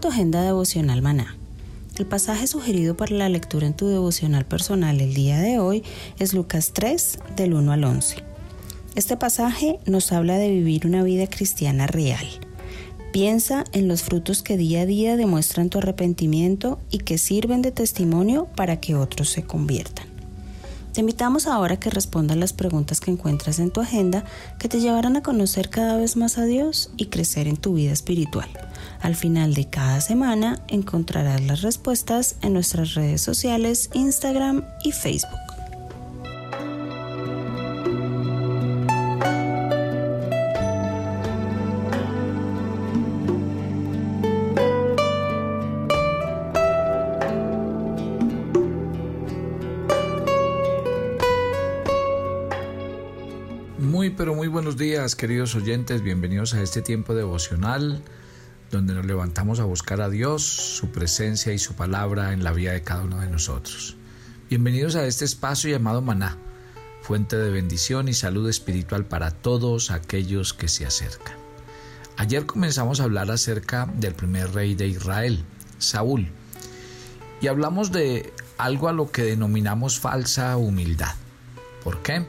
Tu agenda devocional maná. El pasaje sugerido para la lectura en tu devocional personal el día de hoy es Lucas 3, del 1 al 11. Este pasaje nos habla de vivir una vida cristiana real. Piensa en los frutos que día a día demuestran tu arrepentimiento y que sirven de testimonio para que otros se conviertan. Te invitamos ahora a que respondas las preguntas que encuentras en tu agenda que te llevarán a conocer cada vez más a Dios y crecer en tu vida espiritual. Al final de cada semana encontrarás las respuestas en nuestras redes sociales, Instagram y Facebook. Muy pero muy buenos días queridos oyentes, bienvenidos a este tiempo devocional donde nos levantamos a buscar a Dios, su presencia y su palabra en la vida de cada uno de nosotros. Bienvenidos a este espacio llamado Maná, fuente de bendición y salud espiritual para todos aquellos que se acercan. Ayer comenzamos a hablar acerca del primer rey de Israel, Saúl, y hablamos de algo a lo que denominamos falsa humildad. ¿Por qué?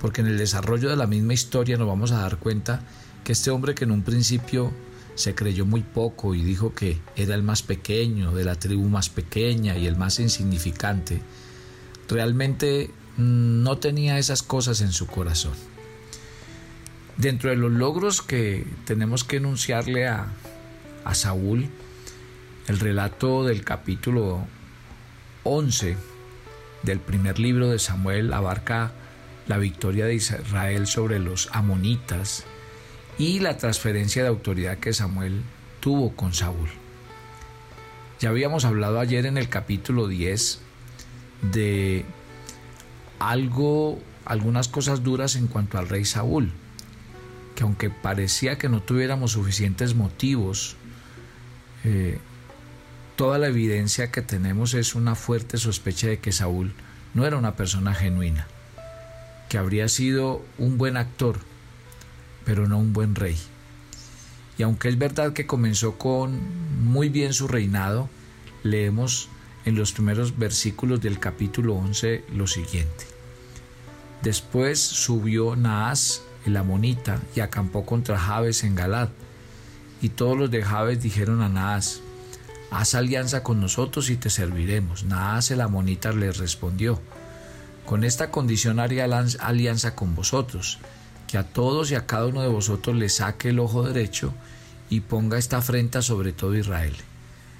Porque en el desarrollo de la misma historia nos vamos a dar cuenta que este hombre que en un principio se creyó muy poco y dijo que era el más pequeño, de la tribu más pequeña y el más insignificante, realmente mm, no tenía esas cosas en su corazón. Dentro de los logros que tenemos que enunciarle a, a Saúl, el relato del capítulo 11 del primer libro de Samuel abarca la victoria de Israel sobre los amonitas, y la transferencia de autoridad que Samuel tuvo con Saúl. Ya habíamos hablado ayer en el capítulo 10 de algo, algunas cosas duras en cuanto al rey Saúl, que aunque parecía que no tuviéramos suficientes motivos, eh, toda la evidencia que tenemos es una fuerte sospecha de que Saúl no era una persona genuina, que habría sido un buen actor, pero no un buen rey. Y aunque es verdad que comenzó con muy bien su reinado, leemos en los primeros versículos del capítulo 11 lo siguiente. Después subió Naas, el amonita, y acampó contra Jabes en Galad. Y todos los de Jabes dijeron a Naas, haz alianza con nosotros y te serviremos. Naas el amonita le respondió, con esta condición haría alianza con vosotros que a todos y a cada uno de vosotros le saque el ojo derecho y ponga esta afrenta sobre todo Israel.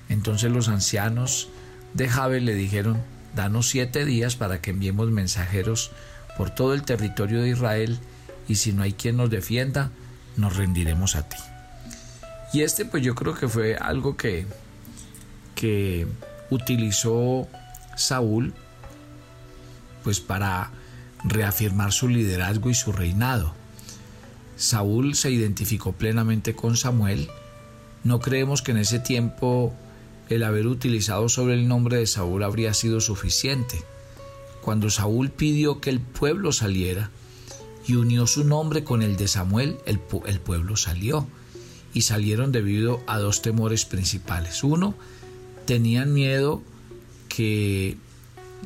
Entonces los ancianos de Jabes le dijeron, danos siete días para que enviemos mensajeros por todo el territorio de Israel y si no hay quien nos defienda, nos rendiremos a ti. Y este pues yo creo que fue algo que, que utilizó Saúl pues para reafirmar su liderazgo y su reinado. Saúl se identificó plenamente con Samuel. No creemos que en ese tiempo el haber utilizado sobre el nombre de Saúl habría sido suficiente. Cuando Saúl pidió que el pueblo saliera y unió su nombre con el de Samuel, el, pueblo salió. Y salieron debido a dos temores principales. Uno, tenían miedo que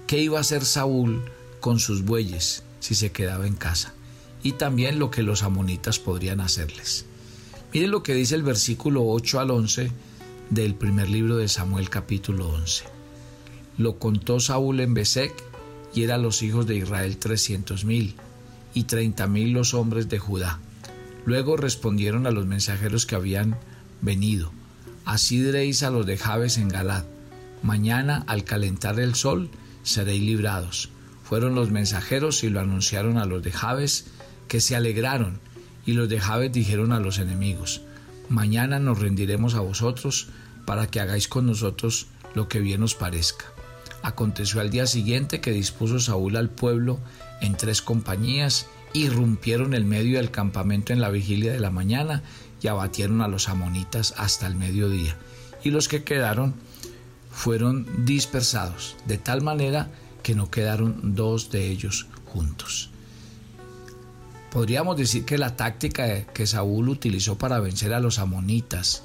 iba a hacer Saúl con sus bueyes si se quedaba en casa y también lo que los amonitas podrían hacerles. Miren lo que dice el versículo 8 al 11 del primer libro de Samuel capítulo 11. Lo contó Saúl en Besec y eran los hijos de Israel trescientos mil y treinta mil los hombres de Judá. Luego respondieron a los mensajeros que habían venido. Así diréis a los de Jabes en Galad. Mañana, al calentar el sol, seréis librados. Fueron los mensajeros y lo anunciaron a los de Jabes, que se alegraron, y los de Jabes dijeron a los enemigos, Mañana nos rendiremos a vosotros, para que hagáis con nosotros lo que bien os parezca. Aconteció al día siguiente que dispuso Saúl al pueblo en tres compañías, irrumpieron el medio del campamento en la vigilia de la mañana y abatieron a los amonitas hasta el mediodía. Y los que quedaron fueron dispersados, de tal manera que no quedaron dos de ellos juntos. Podríamos decir que la táctica que Saúl utilizó para vencer a los amonitas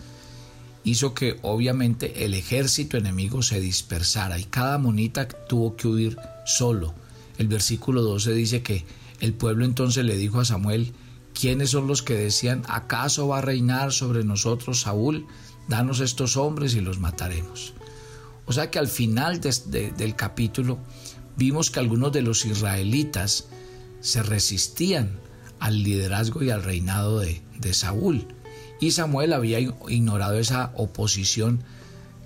hizo que obviamente el ejército enemigo se dispersara y cada amonita tuvo que huir solo. El versículo 12 dice que el pueblo entonces le dijo a Samuel, ¿quiénes son los que decían, ¿acaso va a reinar sobre nosotros Saúl? Danos estos hombres y los mataremos. O sea que al final del capítulo vimos que algunos de los israelitas se resistían al liderazgo y al reinado de, de Saúl. Y Samuel había ignorado esa oposición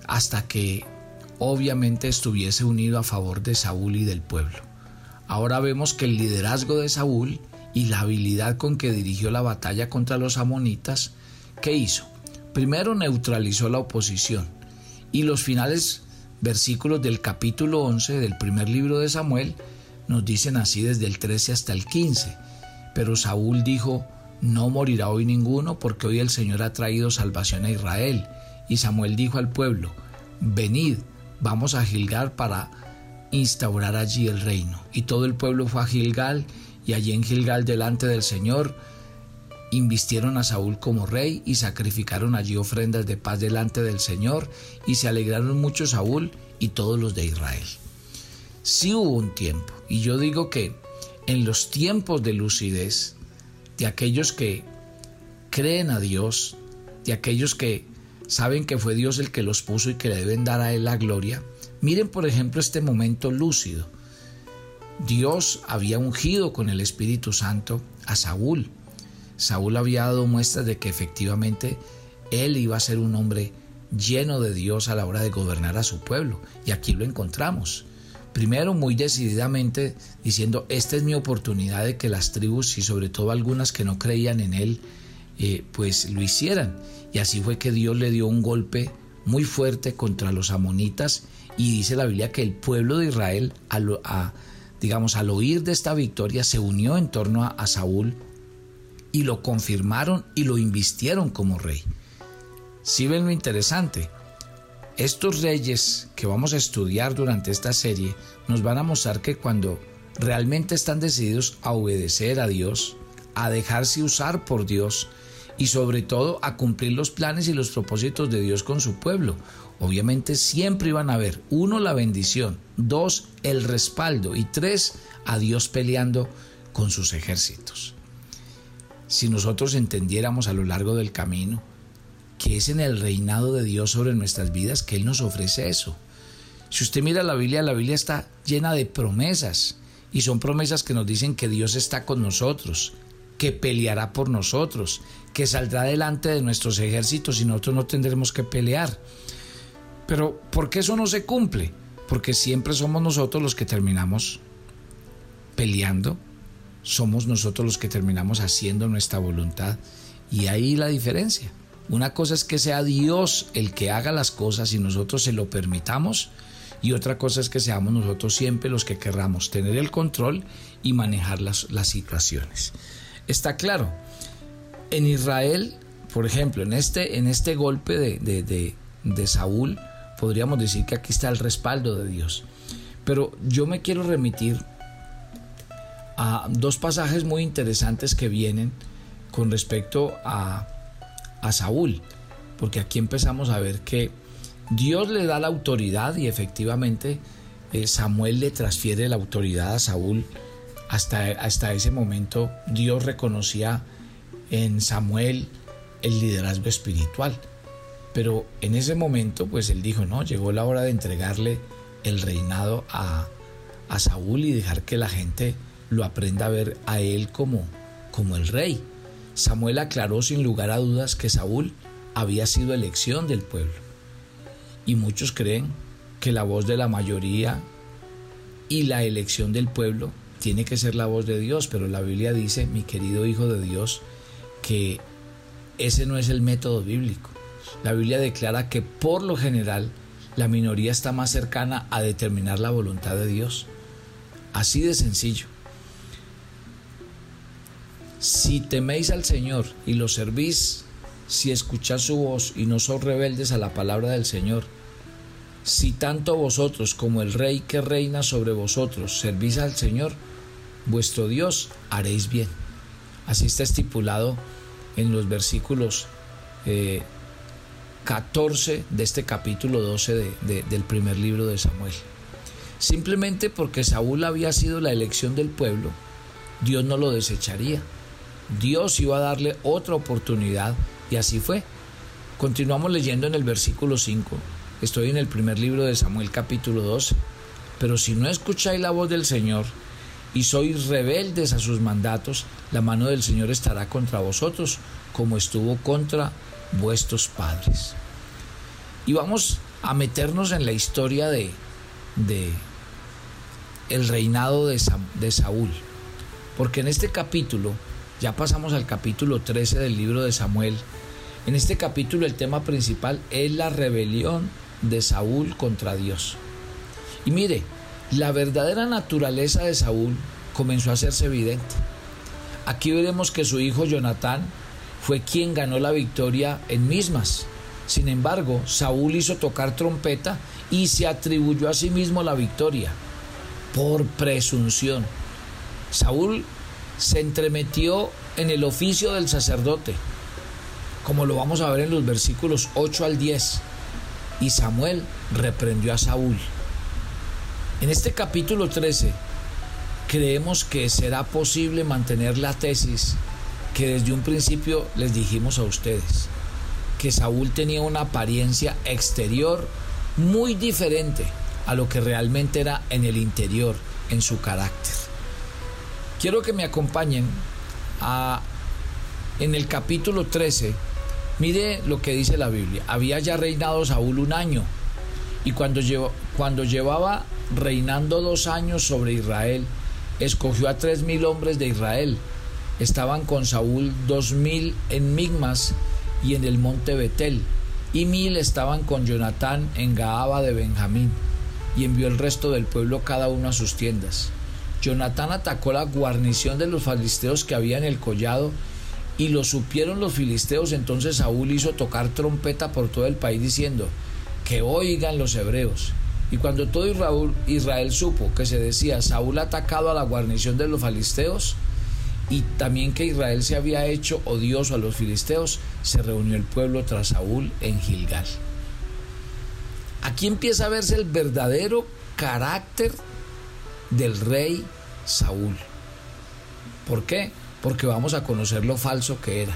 hasta que obviamente estuviese unido a favor de Saúl y del pueblo. Ahora vemos que el liderazgo de Saúl y la habilidad con que dirigió la batalla contra los amonitas, ¿qué hizo? Primero neutralizó la oposición y los finales versículos del capítulo 11 del primer libro de Samuel nos dicen así desde el 13 hasta el 15. Pero Saúl dijo, no morirá hoy ninguno, porque hoy el Señor ha traído salvación a Israel. Y Samuel dijo al pueblo, venid, vamos a Gilgal para instaurar allí el reino. Y todo el pueblo fue a Gilgal, y allí en Gilgal delante del Señor invistieron a Saúl como rey y sacrificaron allí ofrendas de paz delante del Señor, y se alegraron mucho Saúl y todos los de Israel. Sí hubo un tiempo, y yo digo que en los tiempos de lucidez, de aquellos que creen a Dios, de aquellos que saben que fue Dios el que los puso y que le deben dar a Él la gloria. Miren, por ejemplo, este momento lúcido. Dios había ungido con el Espíritu Santo a Saúl. Saúl había dado muestras de que efectivamente él iba a ser un hombre lleno de Dios a la hora de gobernar a su pueblo. Y aquí lo encontramos. Primero, muy decididamente diciendo, esta es mi oportunidad de que las tribus y sobre todo algunas que no creían en él, eh, pues lo hicieran. Y así fue que Dios le dio un golpe muy fuerte contra los amonitas y dice la Biblia que el pueblo de Israel, a, digamos, al oír de esta victoria, se unió en torno a, a Saúl y lo confirmaron y lo invistieron como rey. Si ven lo interesante, estos reyes que vamos a estudiar durante esta serie nos van a mostrar que cuando realmente están decididos a obedecer a Dios, a dejarse usar por Dios y sobre todo a cumplir los planes y los propósitos de Dios con su pueblo. Obviamente siempre iban a haber, uno, la bendición, dos, el respaldo y tres, a Dios peleando con sus ejércitos. Si nosotros entendiéramos a lo largo del camino que es en el reinado de Dios sobre nuestras vidas que Él nos ofrece eso. Si usted mira la Biblia, la Biblia está llena de promesas y son promesas que nos dicen que Dios está con nosotros, que peleará por nosotros, que saldrá delante de nuestros ejércitos y nosotros no tendremos que pelear. Pero ¿por qué eso no se cumple? Porque siempre somos nosotros los que terminamos peleando, somos nosotros los que terminamos haciendo nuestra voluntad y ahí la diferencia. Una cosa es que sea Dios el que haga las cosas y nosotros se lo permitamos. Y otra cosa es que seamos nosotros siempre los que querramos tener el control y manejar las, las situaciones. Está claro, en Israel, por ejemplo, en este, en este golpe de, de, de Saúl, podríamos decir que aquí está el respaldo de Dios. Pero yo me quiero remitir a dos pasajes muy interesantes que vienen con respecto a a Saúl, porque aquí empezamos a ver que Dios le da la autoridad y efectivamente eh, Samuel le transfiere la autoridad a Saúl, hasta, hasta ese momento Dios reconocía en Samuel el liderazgo espiritual. Pero en ese momento, pues él dijo, no, llegó la hora de entregarle el reinado a, a Saúl y dejar que la gente lo aprenda a ver a él como, como el rey. Samuel aclaró sin lugar a dudas que Saúl había sido elección del pueblo. Y muchos creen que la voz de la mayoría y la elección del pueblo tiene que ser la voz de Dios, pero la Biblia dice, mi querido Hijo de Dios, que ese no es el método bíblico. La Biblia declara que por lo general la minoría está más cercana a determinar la voluntad de Dios. Así de sencillo. Si teméis al Señor y lo servís, si escucháis su voz y no sois rebeldes a la palabra del Señor, si tanto vosotros como el Rey que reina sobre vosotros servís al Señor, vuestro Dios, haréis bien. Así está estipulado en los versículos 14 eh, de este capítulo 12 del primer libro de Samuel. Simplemente porque Saúl había sido la elección del pueblo, Dios no lo desecharía. Dios iba a darle otra oportunidad y así fue. Continuamos leyendo en el versículo 5. Estoy en el primer libro de Samuel capítulo 12. Pero si no escucháis la voz del Señor, y sois rebeldes a sus mandatos, la mano del Señor estará contra vosotros, como estuvo contra vuestros padres. Y vamos a meternos en la historia de, de el reinado de, de Saúl, porque en este capítulo, ya pasamos al capítulo 13 del libro de Samuel, en este capítulo el tema principal es la rebelión de Saúl contra Dios. Y mire, la verdadera naturaleza de Saúl comenzó a hacerse evidente. Aquí veremos que su hijo Jonatán fue quien ganó la victoria en mismas. Sin embargo, Saúl hizo tocar trompeta y se atribuyó a sí mismo la victoria por presunción. Saúl se entremetió en el oficio del sacerdote, como lo vamos a ver en los versículos 8 al 10. Y Samuel reprendió a Saúl. En este capítulo 13 creemos que será posible mantener la tesis que desde un principio les dijimos a ustedes, que Saúl tenía una apariencia exterior muy diferente a lo que realmente era en el interior, en su carácter. Quiero que me acompañen a, en el capítulo 13, mire lo que dice la Biblia, había ya reinado Saúl un año y cuando, cuando llevaba reinando dos años sobre Israel, escogió a tres mil hombres de Israel. Estaban con Saúl dos mil en Migmas y en el monte Betel, y mil estaban con Jonatán en Gaaba de Benjamín, y envió el resto del pueblo cada uno a sus tiendas. Jonatán atacó la guarnición de los filisteos que había en el collado, y lo supieron los filisteos, entonces Saúl hizo tocar trompeta por todo el país diciendo, que oigan los hebreos. Y cuando todo Israel, supo que se decía Saúl ha atacado a la guarnición de los filisteos y también que Israel se había hecho odioso a los filisteos, se reunió el pueblo tras Saúl en Gilgal. Aquí empieza a verse el verdadero carácter del rey Saúl. ¿Por qué? Porque vamos a conocer lo falso que era.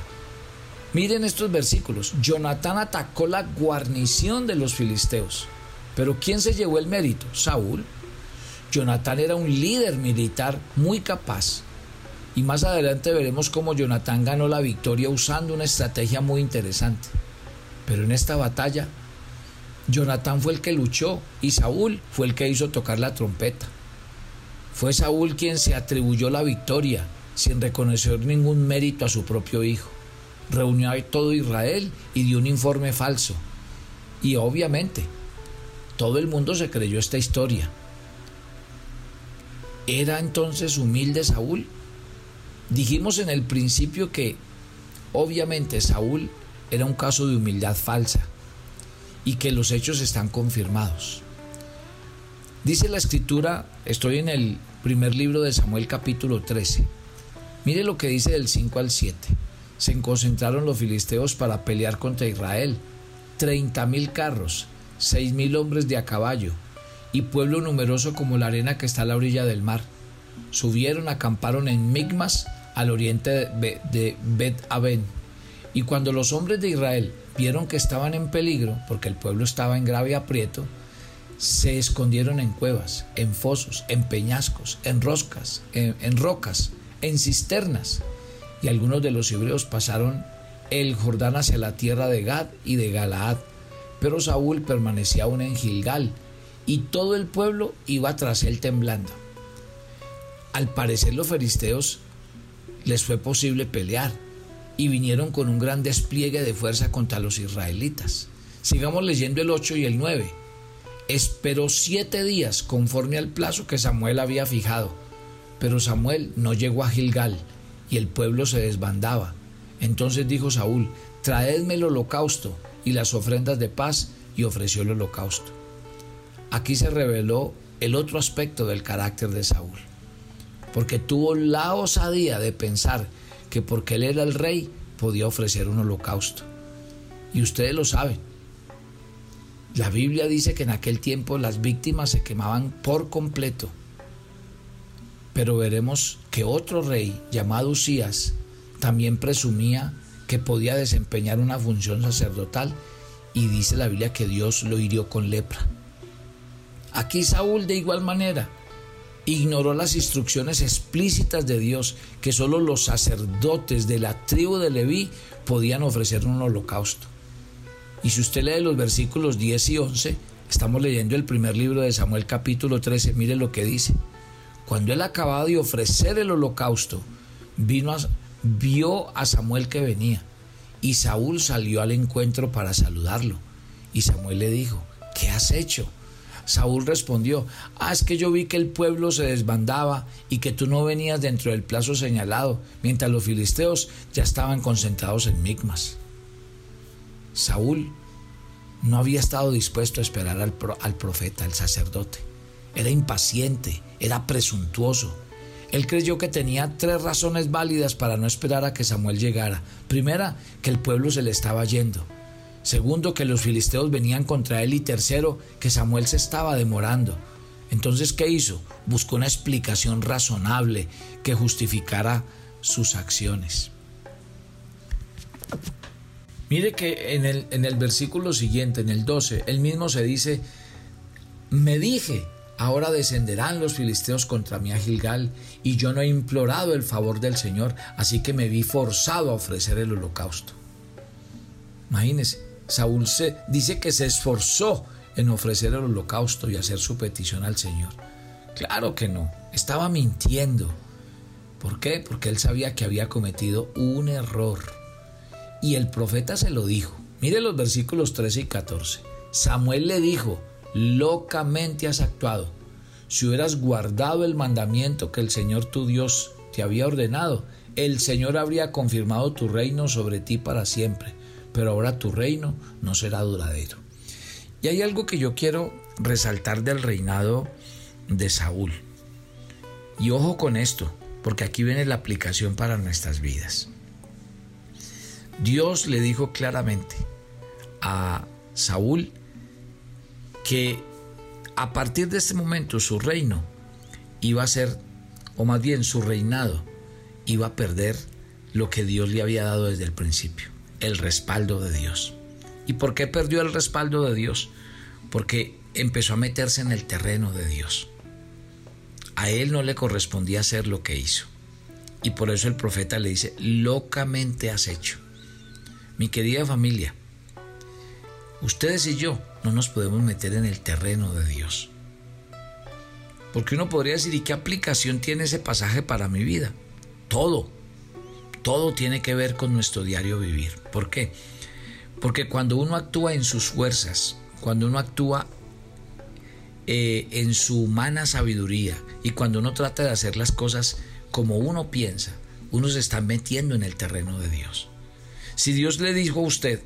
Miren estos versículos. Jonatán atacó la guarnición de los filisteos. Pero ¿quién se llevó el mérito? Saúl. Jonatán era un líder militar muy capaz. Y más adelante veremos cómo Jonatán ganó la victoria usando una estrategia muy interesante. Pero en esta batalla, Jonatán fue el que luchó y Saúl fue el que hizo tocar la trompeta. Fue Saúl quien se atribuyó la victoria sin reconocer ningún mérito a su propio hijo. Reunió a todo Israel y dio un informe falso. Y obviamente todo el mundo se creyó esta historia. ¿Era entonces humilde Saúl? Dijimos en el principio que obviamente Saúl era un caso de humildad falsa y que los hechos están confirmados. Dice la escritura, estoy en el primer libro de Samuel capítulo 13. Mire lo que dice del 5 al 7. Se concentraron los filisteos para pelear contra Israel. Treinta mil carros seis mil hombres de a caballo y pueblo numeroso como la arena que está a la orilla del mar. Subieron, acamparon en Migmas, al oriente de Bet Aben. Y cuando los hombres de Israel vieron que estaban en peligro, porque el pueblo estaba en grave aprieto, se escondieron en cuevas, en fosos, en peñascos, en roscas, en, rocas, en cisternas. Y algunos de los hebreos pasaron el Jordán hacia la tierra de Gad y de Galaad. Pero Saúl permanecía aún en Gilgal, y todo el pueblo iba tras él temblando. Al parecer los filisteos les fue posible pelear, y vinieron con un gran despliegue de fuerza contra los israelitas. Sigamos leyendo el 8 y el 9 esperó siete días conforme al plazo que Samuel había fijado. Pero Samuel no llegó a Gilgal y el pueblo se desbandaba. Entonces dijo Saúl, traedme el holocausto y las ofrendas de paz y ofreció el holocausto. Aquí se reveló el otro aspecto del carácter de Saúl, porque tuvo la osadía de pensar que porque él era el rey podía ofrecer un holocausto. Y ustedes lo saben, la Biblia dice que en aquel tiempo las víctimas se quemaban por completo. Pero veremos que otro rey llamado Usías también presumía que podía desempeñar una función sacerdotal y dice la Biblia que Dios lo hirió con lepra. Aquí Saúl de igual manera ignoró las instrucciones explícitas de Dios que solo los sacerdotes de la tribu de Leví podían ofrecer un holocausto. Y si usted lee los versículos 10 y 11, estamos leyendo el primer libro de Samuel capítulo 13, mire lo que dice. Cuando él acababa de ofrecer el holocausto, vino vio a Samuel que venía y Saúl salió al encuentro para saludarlo. Y Samuel le dijo, ¿qué has hecho? Saúl respondió, ah, es que yo vi que el pueblo se desbandaba y que tú no venías dentro del plazo señalado, mientras los filisteos ya estaban concentrados en Micmas. Saúl no había estado dispuesto a esperar al, profeta, al sacerdote. Era impaciente, era presuntuoso. Él creyó que tenía tres razones válidas para no esperar a que Samuel llegara. Primera, que el pueblo se le estaba yendo. Segundo, que los filisteos venían contra él. Y tercero, que Samuel se estaba demorando. Entonces, ¿qué hizo? Buscó una explicación razonable que justificara sus acciones. Mire que en el, en el versículo siguiente, en el 12, él mismo se dice, me dije, ahora descenderán los filisteos contra mí a Gilgal, y yo no he implorado el favor del Señor, así que me vi forzado a ofrecer el holocausto. Imagínese, Saúl se, dice que se esforzó en ofrecer el holocausto y hacer su petición al Señor. Claro que no, estaba mintiendo. ¿Por qué? Porque él sabía que había cometido un error. Y el profeta se lo dijo. Mire los versículos 13 y 14. Samuel le dijo, locamente has actuado. Si hubieras guardado el mandamiento que el Señor tu Dios te había ordenado, el Señor habría confirmado tu reino sobre ti para siempre, pero ahora tu reino no será duradero. Y hay algo que yo quiero resaltar del reinado de Saúl. Y ojo con esto, porque aquí viene la aplicación para nuestras vidas. Dios le dijo claramente a Saúl que a partir de este momento su reino iba a ser, o más bien su reinado, iba a perder lo que Dios le había dado desde el principio, el respaldo de Dios. ¿Y por qué perdió el respaldo de Dios? Porque empezó a meterse en el terreno de Dios. A él no le correspondía hacer lo que hizo. Y por eso el profeta le dice, locamente has hecho. Mi querida familia, ustedes y yo no nos podemos meter en el terreno de Dios. Porque uno podría decir, ¿y qué aplicación tiene ese pasaje para mi vida? Todo, todo tiene que ver con nuestro diario vivir. ¿Por qué? Porque cuando uno actúa en sus fuerzas, cuando uno actúa eh, en su humana sabiduría y cuando uno trata de hacer las cosas como uno piensa, uno se está metiendo en el terreno de Dios. Si Dios le dijo a usted,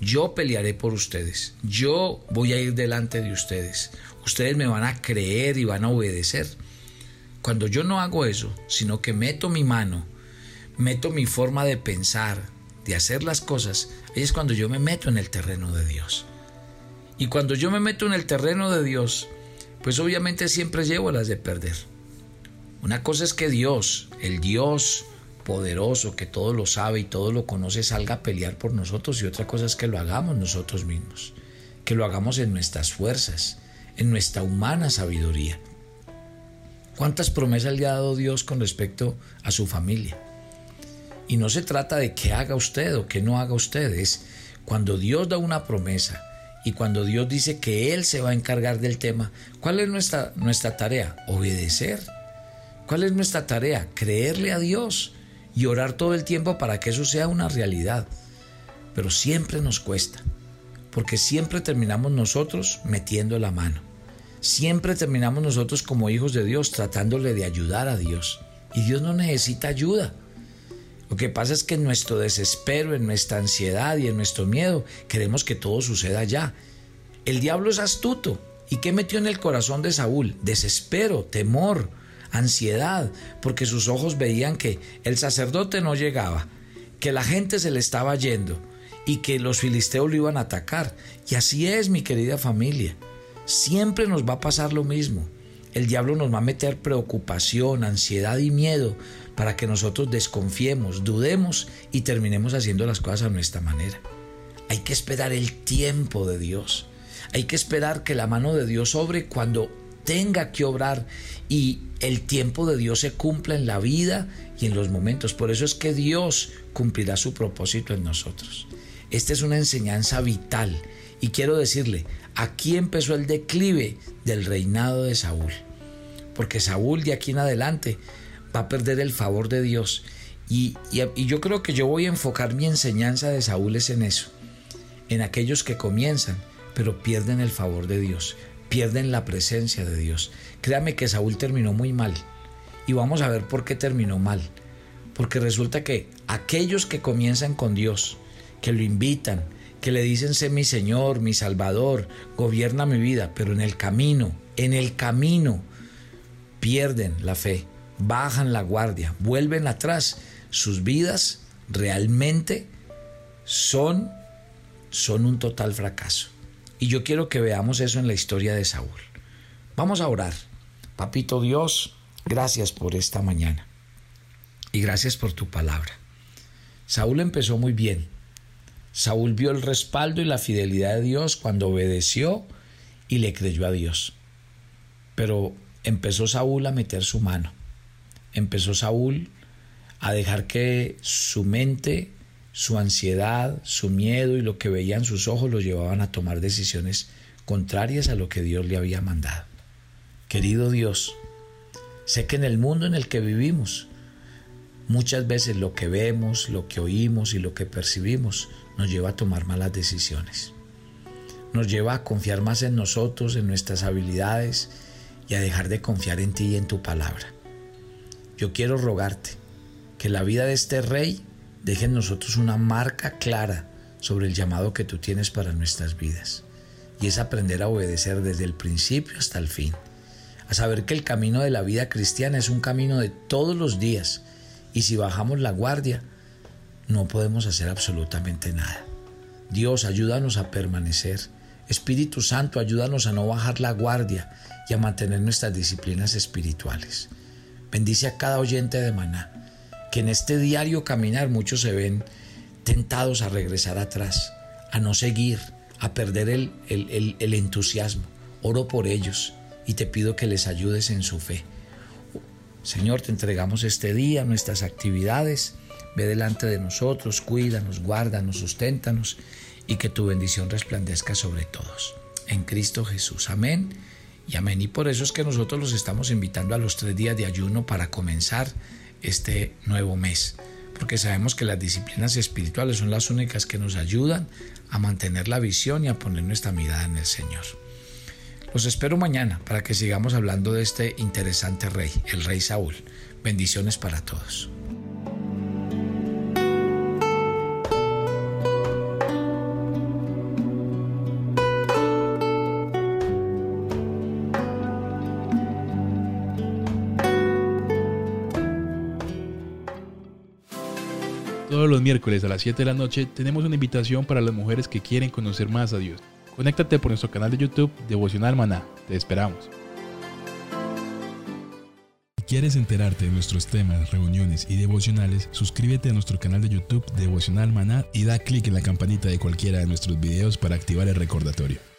yo pelearé por ustedes, yo voy a ir delante de ustedes, ustedes me van a creer y van a obedecer. Cuando yo no hago eso, sino que meto mi mano, meto mi forma de pensar, de hacer las cosas, ahí es cuando yo me meto en el terreno de Dios. Y cuando yo me meto en el terreno de Dios, pues obviamente siempre llevo las de perder. Una cosa es que Dios, el Dios poderoso que todo lo sabe y todo lo conoce, salga a pelear por nosotros y otra cosa es que lo hagamos nosotros mismos, que lo hagamos en nuestras fuerzas, en nuestra humana sabiduría. ¿Cuántas promesas le ha dado Dios con respecto a su familia? Y no se trata de que haga usted o que no haga usted, es cuando Dios da una promesa y cuando Dios dice que Él se va a encargar del tema, ¿cuál es nuestra, nuestra tarea? Obedecer. ¿Cuál es nuestra tarea? Creerle a Dios y orar todo el tiempo para que eso sea una realidad. Pero siempre nos cuesta, porque siempre terminamos nosotros metiendo la mano. Siempre terminamos nosotros como hijos de Dios tratándole de ayudar a Dios. Y Dios no necesita ayuda. Lo que pasa es que en nuestro desespero, en nuestra ansiedad y en nuestro miedo queremos que todo suceda ya. El diablo es astuto. ¿Y qué metió en el corazón de Saúl? Desespero, temor, ansiedad, porque sus ojos veían que el sacerdote no llegaba, que la gente se le estaba yendo y que los filisteos lo iban a atacar. Y así es, mi querida familia. Siempre nos va a pasar lo mismo. El diablo nos va a meter preocupación, ansiedad y miedo para que nosotros desconfiemos, dudemos y terminemos haciendo las cosas a nuestra manera. Hay que esperar el tiempo de Dios. Hay que esperar que la mano de Dios obre cuando tenga que obrar y el tiempo de Dios se cumpla en la vida y en los momentos. Por eso es que Dios cumplirá su propósito en nosotros. Esta es una enseñanza vital y quiero decirle, aquí empezó el declive del reinado de Saúl. Porque Saúl de aquí en adelante va a perder el favor de Dios. Y, yo creo que yo voy a enfocar mi enseñanza de Saúl es en eso, en aquellos que comienzan, pero pierden el favor de Dios, pierden la presencia de Dios. Créame que Saúl terminó muy mal. Y vamos a ver por qué terminó mal. Porque resulta que aquellos que comienzan con Dios, que lo invitan, que le dicen sé mi Señor, mi Salvador, gobierna mi vida, pero en el camino, en el camino, pierden la fe bajan la guardia, vuelven atrás, sus vidas realmente son, son un total fracaso. Y yo quiero que veamos eso en la historia de Saúl. Vamos a orar. Papito Dios, gracias por esta mañana. Y gracias por tu palabra. Saúl empezó muy bien. Saúl vio el respaldo y la fidelidad de Dios cuando obedeció y le creyó a Dios. Pero empezó Saúl a meter su mano empezó Saúl a dejar que su mente, su ansiedad, su miedo y lo que veían sus ojos lo llevaban a tomar decisiones contrarias a lo que Dios le había mandado. Querido Dios, sé que en el mundo en el que vivimos, muchas veces lo que vemos, lo que oímos y lo que percibimos nos lleva a tomar malas decisiones. Nos lleva a confiar más en nosotros, en nuestras habilidades y a dejar de confiar en ti y en tu palabra yo quiero rogarte que la vida de este rey deje en nosotros una marca clara sobre el llamado que tú tienes para nuestras vidas. Y es aprender a obedecer desde el principio hasta el fin. A saber que el camino de la vida cristiana es un camino de todos los días. Y si bajamos la guardia, no podemos hacer absolutamente nada. Dios, ayúdanos a permanecer. Espíritu Santo, ayúdanos a no bajar la guardia y a mantener nuestras disciplinas espirituales. Bendice a cada oyente de Maná, que en este diario caminar muchos se ven tentados a regresar atrás, a no seguir, a perder el, el, entusiasmo. Oro por ellos y te pido que les ayudes en su fe. Señor, te entregamos este día, nuestras actividades. Ve delante de nosotros, cuídanos, guárdanos, susténtanos y que tu bendición resplandezca sobre todos. En Cristo Jesús. Amén y amén. Y por eso es que nosotros los estamos invitando a los tres días de ayuno para comenzar este nuevo mes. Porque sabemos que las disciplinas espirituales son las únicas que nos ayudan a mantener la visión y a poner nuestra mirada en el Señor. Los espero mañana para que sigamos hablando de este interesante rey, el rey Saúl. Bendiciones para todos. miércoles a las 7 de la noche tenemos una invitación para las mujeres que quieren conocer más a Dios. Conéctate por nuestro canal de YouTube Devocional Maná. Te esperamos. Si quieres enterarte de nuestros temas, reuniones y devocionales, suscríbete a nuestro canal de YouTube Devocional Maná y da clic en la campanita de cualquiera de nuestros videos para activar el recordatorio.